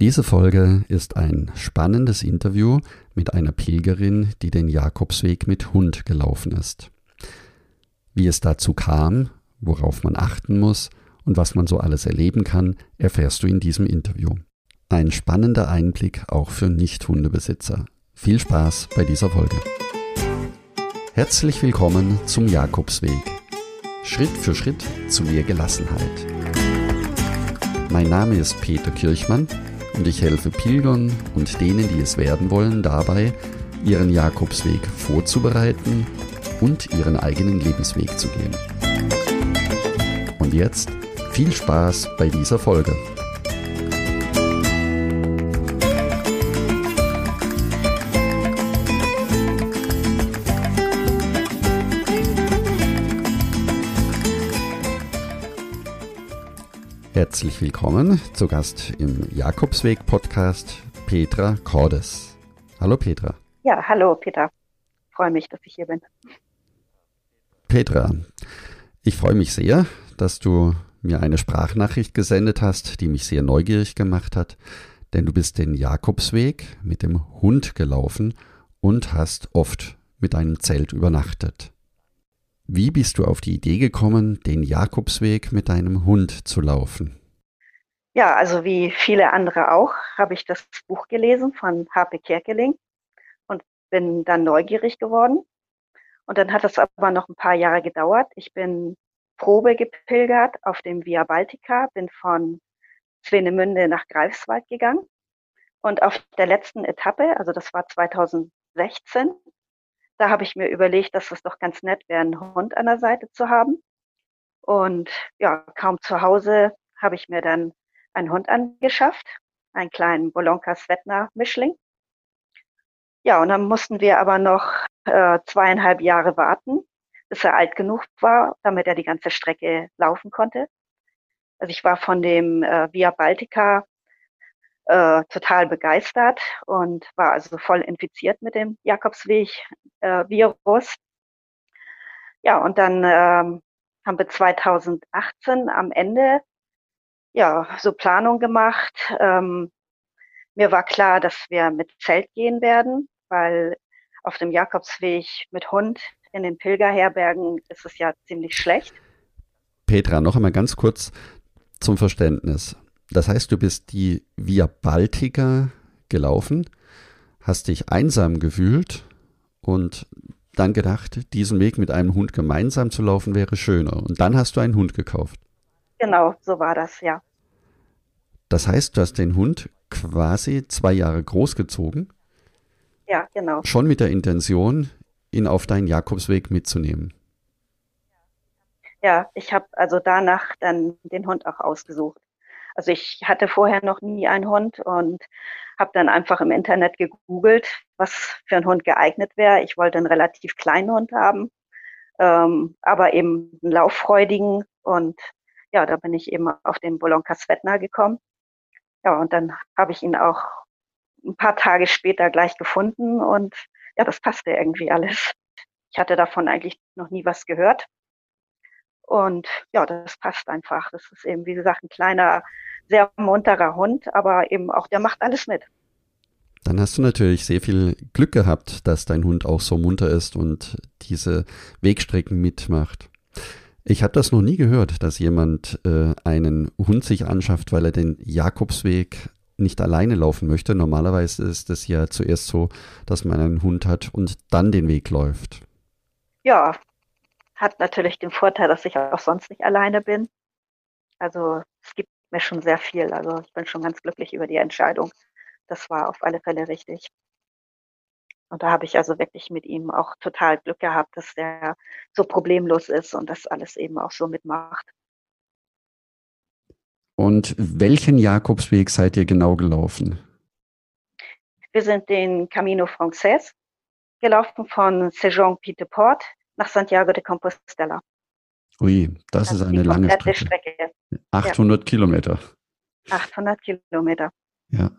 Diese Folge ist ein spannendes Interview mit einer Pilgerin, die den Jakobsweg mit Hund gelaufen ist. Wie es dazu kam, worauf man achten muss und was man so alles erleben kann, erfährst du in diesem Interview. Ein spannender Einblick auch für Nicht-Hundebesitzer. Viel Spaß bei dieser Folge. Herzlich willkommen zum Jakobsweg. Schritt für Schritt zu mehr Gelassenheit. Mein Name ist Peter Kirchmann und ich helfe Pilgern und denen, die es werden wollen, dabei, ihren Jakobsweg vorzubereiten und ihren eigenen Lebensweg zu gehen. Und jetzt viel Spaß bei dieser Folge. Herzlich willkommen zu Gast im Jakobsweg-Podcast Petra Cordes. Hallo Petra. Ja, hallo Peter. Freue mich, dass ich hier bin. Petra, ich freue mich sehr, dass du mir eine Sprachnachricht gesendet hast, die mich sehr neugierig gemacht hat, denn du bist den Jakobsweg mit dem Hund gelaufen und hast oft mit einem Zelt übernachtet. Wie bist du auf die Idee gekommen, den Jakobsweg mit deinem Hund zu laufen? Ja, also wie viele andere auch, habe ich das Buch gelesen von Harpe Kerkeling und bin dann neugierig geworden. Und dann hat es aber noch ein paar Jahre gedauert. Ich bin Probe gepilgert auf dem Via Baltica, bin von Swenemünde nach Greifswald gegangen. Und auf der letzten Etappe, also das war 2016, da habe ich mir überlegt, dass es doch ganz nett wäre, einen Hund an der Seite zu haben. Und ja, kaum zu Hause habe ich mir dann einen Hund angeschafft, einen kleinen Bolonka Svetna Mischling. Ja, und dann mussten wir aber noch äh, zweieinhalb Jahre warten, bis er alt genug war, damit er die ganze Strecke laufen konnte. Also ich war von dem äh, Via Baltica äh, total begeistert und war also voll infiziert mit dem Jakobsweg-Virus. Äh, ja, und dann ähm, haben wir 2018 am Ende ja so Planung gemacht. Ähm, mir war klar, dass wir mit Zelt gehen werden, weil auf dem Jakobsweg mit Hund in den Pilgerherbergen ist es ja ziemlich schlecht. Petra, noch einmal ganz kurz zum Verständnis. Das heißt, du bist die Via Baltica gelaufen, hast dich einsam gefühlt und dann gedacht, diesen Weg mit einem Hund gemeinsam zu laufen wäre schöner. Und dann hast du einen Hund gekauft. Genau, so war das, ja. Das heißt, du hast den Hund quasi zwei Jahre großgezogen. Ja, genau. Schon mit der Intention, ihn auf deinen Jakobsweg mitzunehmen. Ja, ich habe also danach dann den Hund auch ausgesucht. Also ich hatte vorher noch nie einen Hund und habe dann einfach im Internet gegoogelt, was für ein Hund geeignet wäre. Ich wollte einen relativ kleinen Hund haben, ähm, aber eben einen lauffreudigen. Und ja, da bin ich eben auf den Bolonka Svetna gekommen. Ja, und dann habe ich ihn auch ein paar Tage später gleich gefunden und ja, das passte irgendwie alles. Ich hatte davon eigentlich noch nie was gehört. Und ja, das passt einfach. Das ist eben, wie gesagt, ein kleiner, sehr munterer Hund, aber eben auch, der macht alles mit. Dann hast du natürlich sehr viel Glück gehabt, dass dein Hund auch so munter ist und diese Wegstrecken mitmacht. Ich habe das noch nie gehört, dass jemand äh, einen Hund sich anschafft, weil er den Jakobsweg nicht alleine laufen möchte. Normalerweise ist es ja zuerst so, dass man einen Hund hat und dann den Weg läuft. Ja, hat natürlich den Vorteil, dass ich auch sonst nicht alleine bin. Also es gibt mir schon sehr viel. Also ich bin schon ganz glücklich über die Entscheidung. Das war auf alle Fälle richtig. Und da habe ich also wirklich mit ihm auch total Glück gehabt, dass der so problemlos ist und das alles eben auch so mitmacht. Und welchen Jakobsweg seid ihr genau gelaufen? Wir sind den Camino Frances gelaufen von Sejon-Pied-de-Port nach Santiago de Compostela. Ui, das, das ist eine lange Strecke. Strecke. 800 ja. Kilometer. 800 Kilometer. Ja.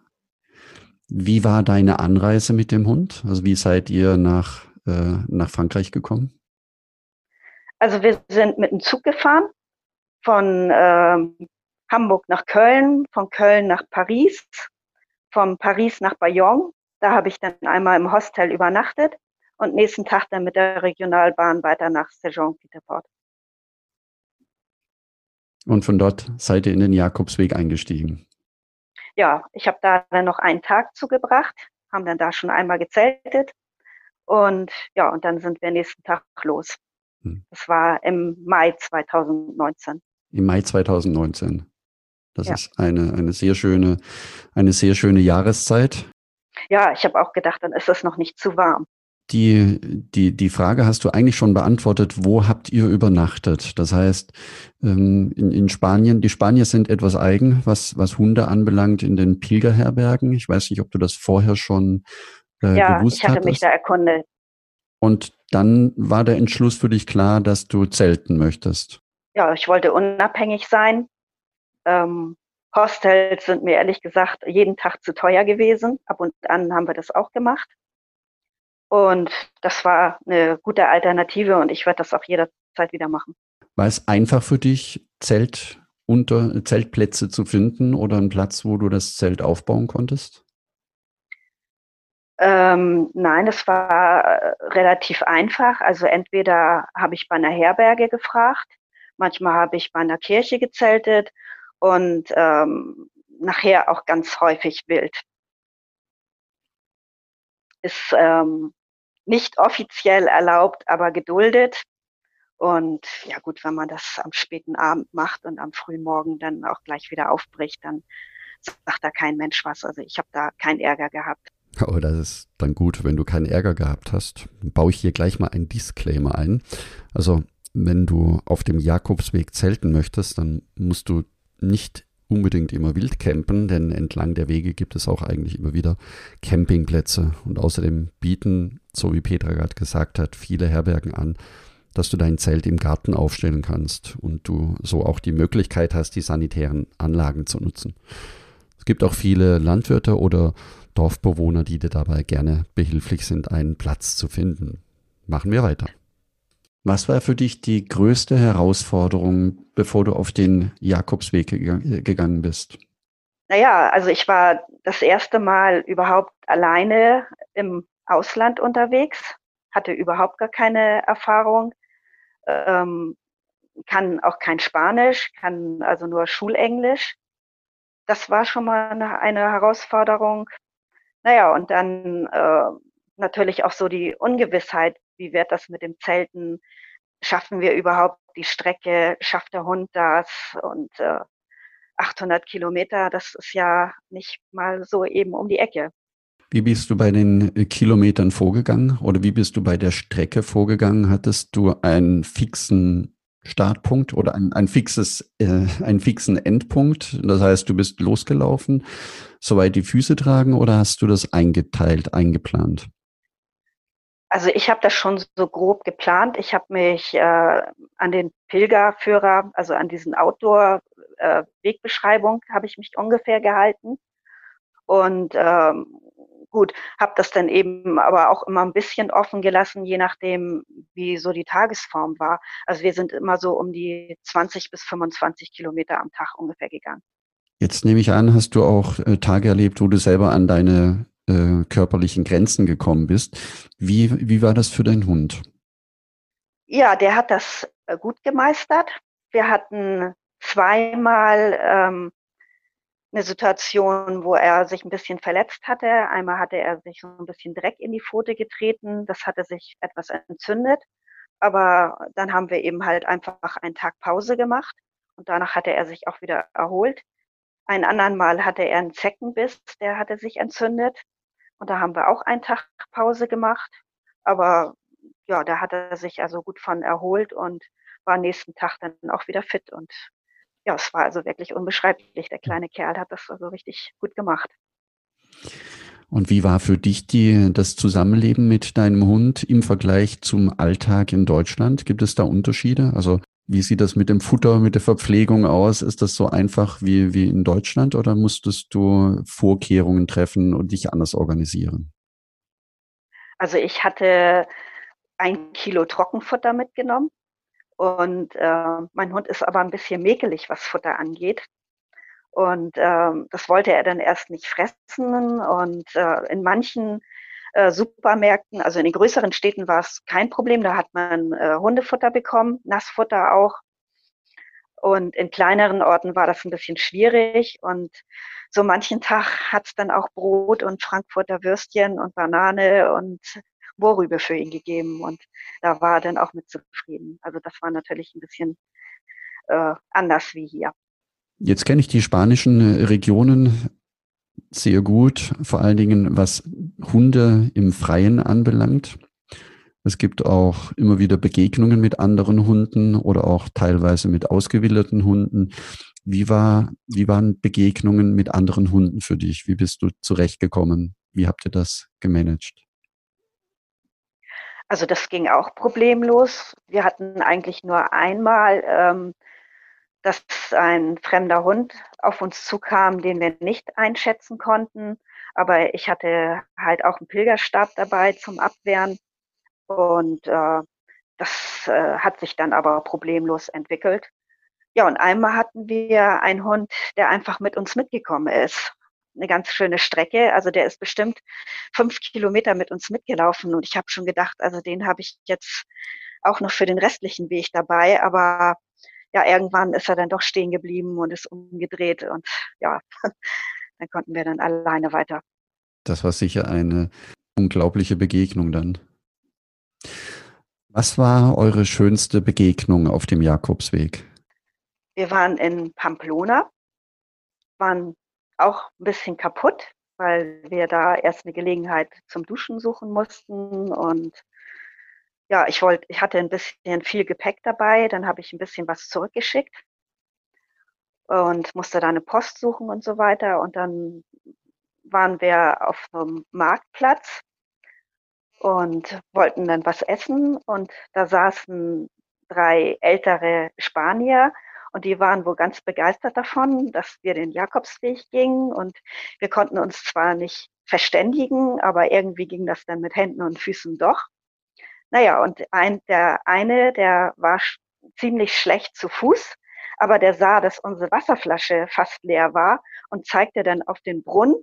Wie war deine Anreise mit dem Hund? Also wie seid ihr nach, äh, nach Frankreich gekommen? Also wir sind mit dem Zug gefahren von ähm, Hamburg nach Köln, von Köln nach Paris von Paris nach Bayonne. Da habe ich dann einmal im Hostel übernachtet und nächsten Tag dann mit der Regionalbahn weiter nach Saint-Jean-Pied-de-Port. Und von dort seid ihr in den Jakobsweg eingestiegen? Ja, ich habe da dann noch einen Tag zugebracht, haben dann da schon einmal gezeltet und ja, und dann sind wir nächsten Tag los. Hm. Das war im Mai 2019. Im Mai 2019. Das ja. ist eine, eine sehr schöne, eine sehr schöne Jahreszeit. Ja, ich habe auch gedacht, dann ist es noch nicht zu warm. Die, die, die Frage hast du eigentlich schon beantwortet, wo habt ihr übernachtet? Das heißt, ähm, in, in Spanien, die Spanier sind etwas eigen, was, was Hunde anbelangt in den Pilgerherbergen. Ich weiß nicht, ob du das vorher schon äh, ja, gewusst hast. Ja, ich hatte hattest. mich da erkundet. Und dann war der Entschluss für dich klar, dass du zelten möchtest. Ja, ich wollte unabhängig sein. Ähm, Hostels sind mir ehrlich gesagt jeden Tag zu teuer gewesen. Ab und an haben wir das auch gemacht. Und das war eine gute Alternative und ich werde das auch jederzeit wieder machen. War es einfach für dich, Zelt unter Zeltplätze zu finden oder einen Platz, wo du das Zelt aufbauen konntest? Ähm, nein, es war äh, relativ einfach. Also entweder habe ich bei einer Herberge gefragt, manchmal habe ich bei einer Kirche gezeltet und ähm, nachher auch ganz häufig wild. Ist ähm, nicht offiziell erlaubt, aber geduldet. Und ja gut, wenn man das am späten Abend macht und am frühen Morgen dann auch gleich wieder aufbricht, dann sagt da kein Mensch was. Also ich habe da keinen Ärger gehabt. Oh, das ist dann gut, wenn du keinen Ärger gehabt hast. Dann baue ich hier gleich mal einen Disclaimer ein. Also, wenn du auf dem Jakobsweg zelten möchtest, dann musst du nicht unbedingt immer wild campen, denn entlang der Wege gibt es auch eigentlich immer wieder Campingplätze. Und außerdem bieten, so wie Petra gerade gesagt hat, viele Herbergen an, dass du dein Zelt im Garten aufstellen kannst und du so auch die Möglichkeit hast, die sanitären Anlagen zu nutzen. Es gibt auch viele Landwirte oder Dorfbewohner, die dir dabei gerne behilflich sind, einen Platz zu finden. Machen wir weiter. Was war für dich die größte Herausforderung, bevor du auf den Jakobsweg gegangen bist? Naja, also ich war das erste Mal überhaupt alleine im Ausland unterwegs, hatte überhaupt gar keine Erfahrung, ähm, kann auch kein Spanisch, kann also nur Schulenglisch. Das war schon mal eine, eine Herausforderung. Naja, und dann äh, natürlich auch so die Ungewissheit, wie wird das mit dem Zelten? Schaffen wir überhaupt die Strecke? Schafft der Hund das? Und äh, 800 Kilometer, das ist ja nicht mal so eben um die Ecke. Wie bist du bei den äh, Kilometern vorgegangen oder wie bist du bei der Strecke vorgegangen? Hattest du einen fixen Startpunkt oder ein, ein fixes, äh, einen fixen Endpunkt? Das heißt, du bist losgelaufen, soweit die Füße tragen oder hast du das eingeteilt, eingeplant? Also ich habe das schon so grob geplant. Ich habe mich äh, an den Pilgerführer, also an diesen Outdoor-Wegbeschreibung, äh, habe ich mich ungefähr gehalten. Und ähm, gut, habe das dann eben aber auch immer ein bisschen offen gelassen, je nachdem, wie so die Tagesform war. Also wir sind immer so um die 20 bis 25 Kilometer am Tag ungefähr gegangen. Jetzt nehme ich an, hast du auch äh, Tage erlebt, wo du selber an deine äh, körperlichen Grenzen gekommen bist. Wie, wie war das für deinen Hund? Ja, der hat das äh, gut gemeistert. Wir hatten zweimal ähm, eine Situation, wo er sich ein bisschen verletzt hatte. Einmal hatte er sich so ein bisschen Dreck in die Pfote getreten. Das hatte sich etwas entzündet. Aber dann haben wir eben halt einfach einen Tag Pause gemacht und danach hatte er sich auch wieder erholt. Ein anderen Mal hatte er einen Zeckenbiss, der hatte sich entzündet. Und da haben wir auch einen Tag Pause gemacht. Aber ja, da hat er sich also gut von erholt und war nächsten Tag dann auch wieder fit. Und ja, es war also wirklich unbeschreiblich. Der kleine Kerl hat das also richtig gut gemacht. Und wie war für dich die, das Zusammenleben mit deinem Hund im Vergleich zum Alltag in Deutschland? Gibt es da Unterschiede? Also wie sieht das mit dem Futter, mit der Verpflegung aus? Ist das so einfach wie, wie in Deutschland oder musstest du Vorkehrungen treffen und dich anders organisieren? Also ich hatte ein Kilo Trockenfutter mitgenommen und äh, mein Hund ist aber ein bisschen mäkelig, was Futter angeht. Und ähm, das wollte er dann erst nicht fressen. Und äh, in manchen äh, Supermärkten, also in den größeren Städten war es kein Problem. Da hat man äh, Hundefutter bekommen, Nassfutter auch. Und in kleineren Orten war das ein bisschen schwierig. Und so manchen Tag hat es dann auch Brot und Frankfurter Würstchen und Banane und Mohrrübe für ihn gegeben. Und da war er dann auch mit zufrieden. Also das war natürlich ein bisschen äh, anders wie hier. Jetzt kenne ich die spanischen Regionen sehr gut, vor allen Dingen was Hunde im Freien anbelangt. Es gibt auch immer wieder Begegnungen mit anderen Hunden oder auch teilweise mit ausgewilderten Hunden. Wie, war, wie waren Begegnungen mit anderen Hunden für dich? Wie bist du zurechtgekommen? Wie habt ihr das gemanagt? Also das ging auch problemlos. Wir hatten eigentlich nur einmal ähm, dass ein fremder Hund auf uns zukam, den wir nicht einschätzen konnten. Aber ich hatte halt auch einen Pilgerstab dabei zum Abwehren. Und äh, das äh, hat sich dann aber problemlos entwickelt. Ja, und einmal hatten wir einen Hund, der einfach mit uns mitgekommen ist. Eine ganz schöne Strecke. Also der ist bestimmt fünf Kilometer mit uns mitgelaufen. Und ich habe schon gedacht, also den habe ich jetzt auch noch für den restlichen Weg dabei. Aber ja, irgendwann ist er dann doch stehen geblieben und ist umgedreht und ja, dann konnten wir dann alleine weiter. Das war sicher eine unglaubliche Begegnung dann. Was war eure schönste Begegnung auf dem Jakobsweg? Wir waren in Pamplona, waren auch ein bisschen kaputt, weil wir da erst eine Gelegenheit zum Duschen suchen mussten und ja, ich wollte, ich hatte ein bisschen viel Gepäck dabei, dann habe ich ein bisschen was zurückgeschickt und musste da eine Post suchen und so weiter. Und dann waren wir auf einem Marktplatz und wollten dann was essen und da saßen drei ältere Spanier und die waren wohl ganz begeistert davon, dass wir den Jakobsweg gingen und wir konnten uns zwar nicht verständigen, aber irgendwie ging das dann mit Händen und Füßen doch. Naja, und ein, der eine, der war ziemlich schlecht zu Fuß, aber der sah, dass unsere Wasserflasche fast leer war und zeigte dann auf den Brunnen.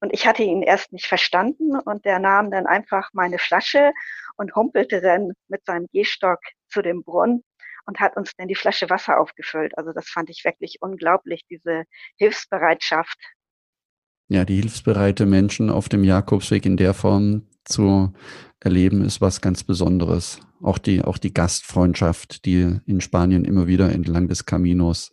Und ich hatte ihn erst nicht verstanden und der nahm dann einfach meine Flasche und humpelte dann mit seinem Gehstock zu dem Brunnen und hat uns dann die Flasche Wasser aufgefüllt. Also das fand ich wirklich unglaublich, diese Hilfsbereitschaft. Ja, die hilfsbereite Menschen auf dem Jakobsweg in der Form zu erleben, ist was ganz Besonderes. Auch die, auch die Gastfreundschaft, die in Spanien immer wieder entlang des Caminos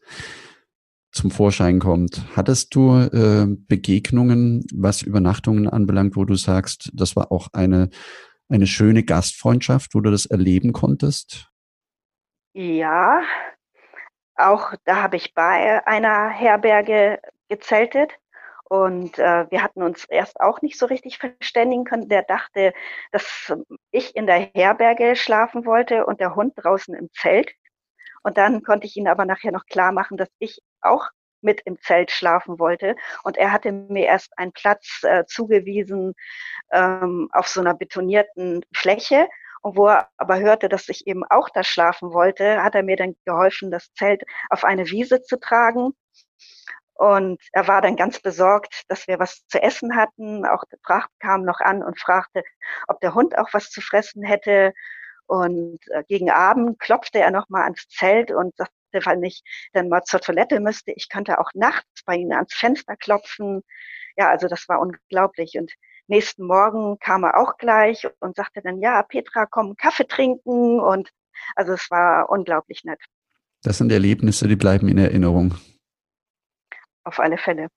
zum Vorschein kommt. Hattest du äh, Begegnungen, was Übernachtungen anbelangt, wo du sagst, das war auch eine, eine schöne Gastfreundschaft, wo du das erleben konntest? Ja, auch da habe ich bei einer Herberge gezeltet. Und äh, wir hatten uns erst auch nicht so richtig verständigen können. Der dachte, dass ich in der Herberge schlafen wollte und der Hund draußen im Zelt. Und dann konnte ich ihn aber nachher noch klar machen, dass ich auch mit im Zelt schlafen wollte. Und er hatte mir erst einen Platz äh, zugewiesen ähm, auf so einer betonierten Fläche. Und wo er aber hörte, dass ich eben auch da schlafen wollte, hat er mir dann geholfen, das Zelt auf eine Wiese zu tragen. Und er war dann ganz besorgt, dass wir was zu essen hatten. Auch der Fracht kam noch an und fragte, ob der Hund auch was zu fressen hätte. Und äh, gegen Abend klopfte er nochmal ans Zelt und sagte, weil ich dann mal zur Toilette müsste, ich könnte auch nachts bei ihnen ans Fenster klopfen. Ja, also das war unglaublich. Und nächsten Morgen kam er auch gleich und sagte dann, ja, Petra, komm, Kaffee trinken. Und also es war unglaublich nett. Das sind Erlebnisse, die bleiben in Erinnerung auf alle Fälle.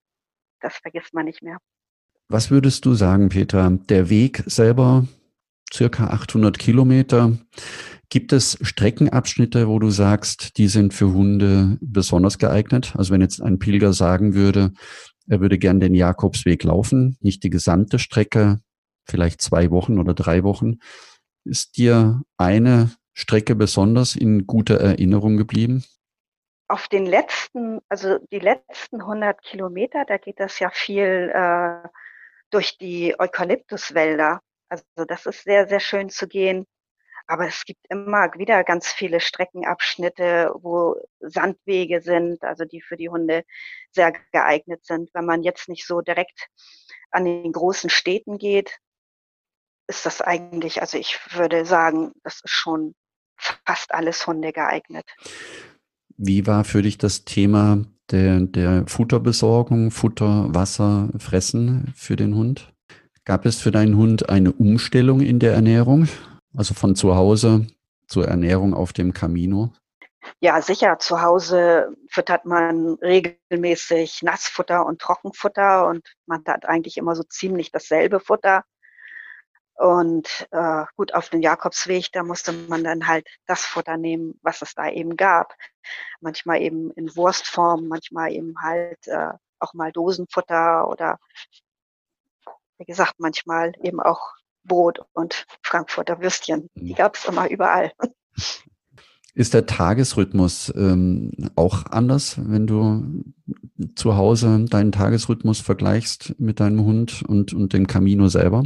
Das vergisst man nicht mehr. Was würdest du sagen, Peter? Der Weg selber, circa 800 Kilometer. Gibt es Streckenabschnitte, wo du sagst, die sind für Hunde besonders geeignet? Also wenn jetzt ein Pilger sagen würde, er würde gern den Jakobsweg laufen, nicht die gesamte Strecke, vielleicht zwei Wochen oder drei Wochen. Ist dir eine Strecke besonders in guter Erinnerung geblieben? Auf den letzten, also die letzten 100 Kilometer, da geht das ja viel äh, durch die Eukalyptuswälder. Also das ist sehr, sehr schön zu gehen. aber es gibt immer wieder ganz viele Streckenabschnitte, wo Sandwege sind, also die für die Hunde sehr geeignet sind. Wenn man jetzt nicht so direkt an den großen Städten geht, ist das eigentlich, also ich würde sagen, das ist schon fast alles Hunde geeignet. Wie war für dich das Thema der, der Futterbesorgung, Futter, Wasser, Fressen für den Hund? Gab es für deinen Hund eine Umstellung in der Ernährung? Also von zu Hause zur Ernährung auf dem Camino? Ja, sicher. Zu Hause füttert man regelmäßig Nassfutter und Trockenfutter und man hat eigentlich immer so ziemlich dasselbe Futter. Und äh, gut, auf dem Jakobsweg, da musste man dann halt das Futter nehmen, was es da eben gab. Manchmal eben in Wurstform, manchmal eben halt äh, auch mal Dosenfutter oder wie gesagt, manchmal eben auch Brot und Frankfurter Würstchen. Die mhm. gab es immer überall. Ist der Tagesrhythmus ähm, auch anders, wenn du zu Hause deinen Tagesrhythmus vergleichst mit deinem Hund und, und dem Camino selber?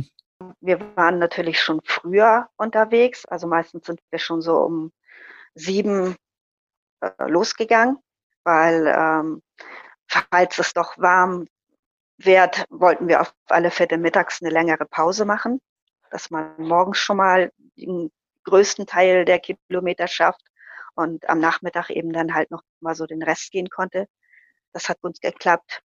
Wir waren natürlich schon früher unterwegs. Also meistens sind wir schon so um sieben äh, losgegangen, weil ähm, falls es doch warm wird, wollten wir auf alle Fälle mittags eine längere Pause machen dass man morgens schon mal den größten Teil der Kilometer schafft und am Nachmittag eben dann halt noch mal so den Rest gehen konnte. Das hat uns geklappt.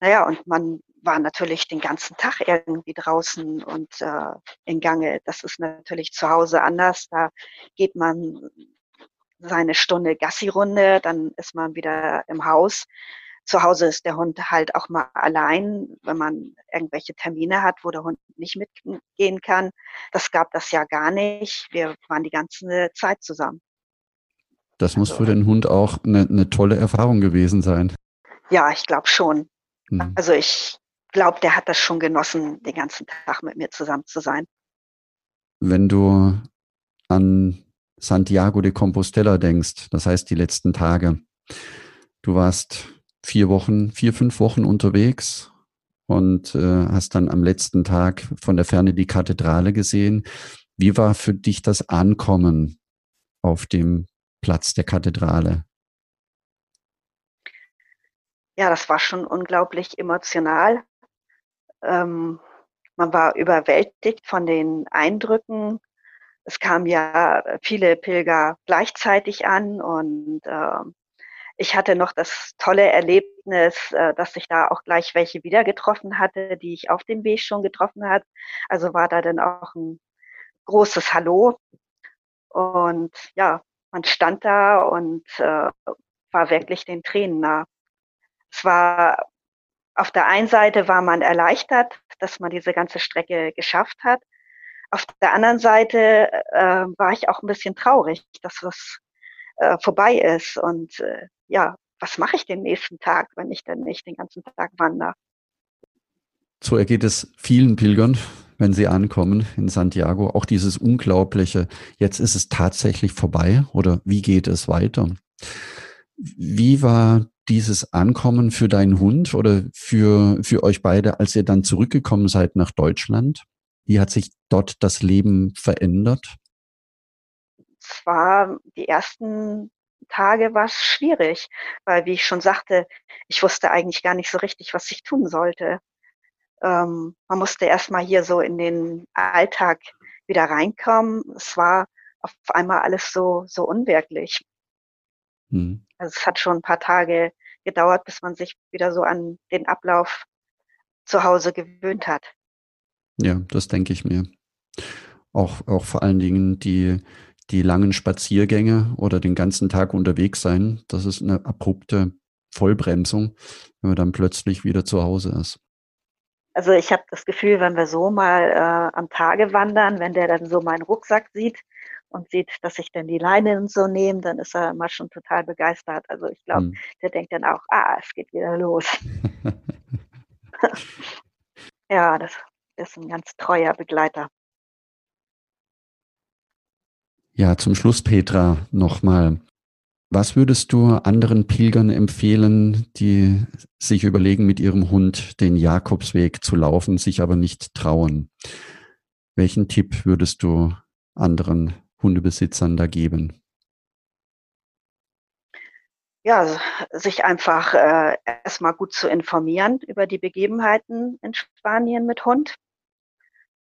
Naja, und man war natürlich den ganzen Tag irgendwie draußen und äh, in Gange. Das ist natürlich zu Hause anders. Da geht man seine Stunde Gassi-Runde, dann ist man wieder im Haus zu Hause ist der Hund halt auch mal allein, wenn man irgendwelche Termine hat, wo der Hund nicht mitgehen kann. Das gab das ja gar nicht. Wir waren die ganze Zeit zusammen. Das muss also, für den Hund auch eine, eine, tolle Erfahrung gewesen sein. Ja, ich glaube schon. Mhm. Also ich glaube, der hat das schon genossen, den ganzen Tag mit mir zusammen zu sein. Wenn du an Santiago de Compostela denkst, das heißt die letzten Tage, du warst vier Wochen, vier, fünf Wochen unterwegs und äh, hast dann am letzten Tag von der Ferne die Kathedrale gesehen. Wie war für dich das Ankommen auf dem Platz der Kathedrale? Ja, das war schon unglaublich emotional. Ähm, man war überwältigt von den Eindrücken. Es kamen ja viele Pilger gleichzeitig an und äh, ich hatte noch das tolle Erlebnis, äh, dass ich da auch gleich welche wieder getroffen hatte, die ich auf dem Weg schon getroffen hat. Also war da dann auch ein großes Hallo. Und ja, man stand da und äh, war wirklich den Tränen nah. Es war auf der einen Seite war man erleichtert, dass man diese ganze Strecke geschafft hat. Auf der anderen Seite äh, war ich auch ein bisschen traurig, dass es äh, vorbei ist. Und äh, ja, was mache ich den nächsten Tag, wenn ich dann nicht den ganzen Tag wandere? So ergeht es vielen Pilgern, wenn sie ankommen in Santiago. Auch dieses Unglaubliche, jetzt ist es tatsächlich vorbei oder wie geht es weiter? Wie war dieses Ankommen für deinen Hund oder für, für euch beide, als ihr dann zurückgekommen seid nach Deutschland? Wie hat sich dort das Leben verändert? Es war die ersten Tage war es schwierig, weil wie ich schon sagte, ich wusste eigentlich gar nicht so richtig, was ich tun sollte. Ähm, man musste erstmal hier so in den Alltag wieder reinkommen. Es war auf einmal alles so, so unwirklich. Mhm. Also es hat schon ein paar Tage gedauert, bis man sich wieder so an den Ablauf zu Hause gewöhnt hat. Ja, das denke ich mir. Auch, auch vor allen Dingen die, die langen Spaziergänge oder den ganzen Tag unterwegs sein, das ist eine abrupte Vollbremsung, wenn man dann plötzlich wieder zu Hause ist. Also ich habe das Gefühl, wenn wir so mal äh, am Tage wandern, wenn der dann so meinen Rucksack sieht und sieht, dass ich dann die Leine so nehme, dann ist er immer schon total begeistert. Also ich glaube, hm. der denkt dann auch, ah, es geht wieder los. ja, das ist ein ganz treuer Begleiter. Ja, zum Schluss, Petra, nochmal. Was würdest du anderen Pilgern empfehlen, die sich überlegen, mit ihrem Hund den Jakobsweg zu laufen, sich aber nicht trauen? Welchen Tipp würdest du anderen Hundebesitzern da geben? Ja, sich einfach äh, erstmal gut zu informieren über die Begebenheiten in Spanien mit Hund.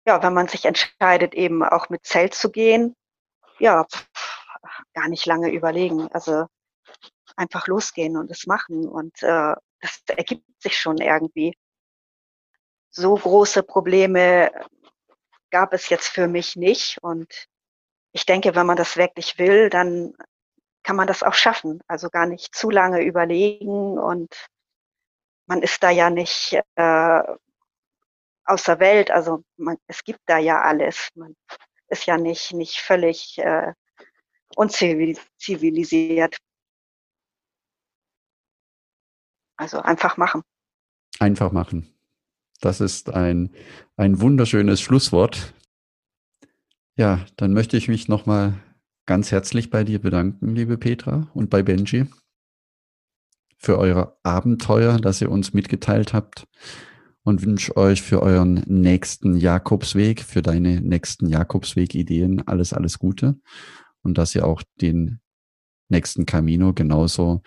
Ja, wenn man sich entscheidet, eben auch mit Zelt zu gehen, ja, gar nicht lange überlegen. Also einfach losgehen und es machen und äh, das ergibt sich schon irgendwie. So große Probleme gab es jetzt für mich nicht und ich denke, wenn man das wirklich will, dann kann man das auch schaffen. Also gar nicht zu lange überlegen und man ist da ja nicht äh, aus der Welt. Also man, es gibt da ja alles. Man ist ja nicht, nicht völlig äh, unzivilisiert. Also einfach machen. Einfach machen. Das ist ein, ein wunderschönes Schlusswort. Ja, dann möchte ich mich nochmal ganz herzlich bei dir bedanken, liebe Petra und bei Benji, für eure Abenteuer, das ihr uns mitgeteilt habt und wünsche euch für euren nächsten Jakobsweg, für deine nächsten Jakobsweg-Ideen alles, alles Gute und dass ihr auch den nächsten Camino genauso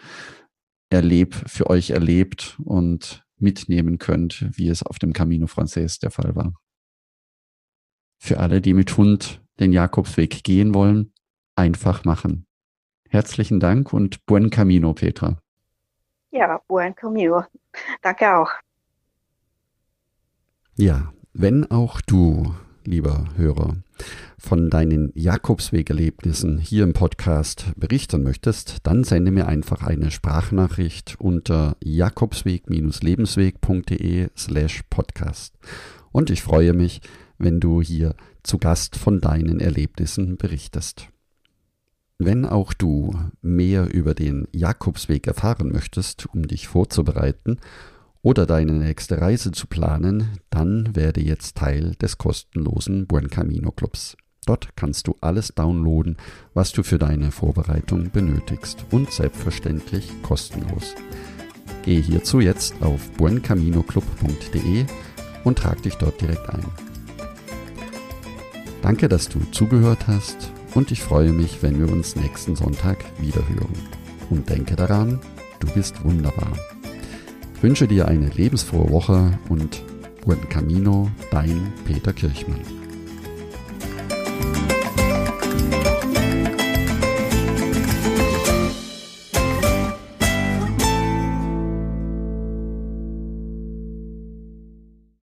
erleb, für euch erlebt und mitnehmen könnt, wie es auf dem Camino Frances der Fall war. Für alle, die mit Hund den Jakobsweg gehen wollen, einfach machen. Herzlichen Dank und buen camino, Petra. Ja, buen camino. Danke auch. Ja, wenn auch du, lieber Hörer, von deinen Jakobsweg-Erlebnissen hier im Podcast berichten möchtest, dann sende mir einfach eine Sprachnachricht unter jakobsweg-lebensweg.de slash podcast. Und ich freue mich, wenn du hier zu Gast von deinen Erlebnissen berichtest. Wenn auch du mehr über den Jakobsweg erfahren möchtest, um dich vorzubereiten oder deine nächste Reise zu planen, dann werde jetzt Teil des kostenlosen Buen Camino Clubs. Dort kannst du alles downloaden, was du für deine Vorbereitung benötigst und selbstverständlich kostenlos. Gehe hierzu jetzt auf buencaminoclub.de und trag dich dort direkt ein. Danke, dass du zugehört hast und ich freue mich, wenn wir uns nächsten Sonntag wiederhören. Und denke daran, du bist wunderbar. Ich wünsche dir eine lebensfrohe Woche und Buen Camino, dein Peter Kirchmann.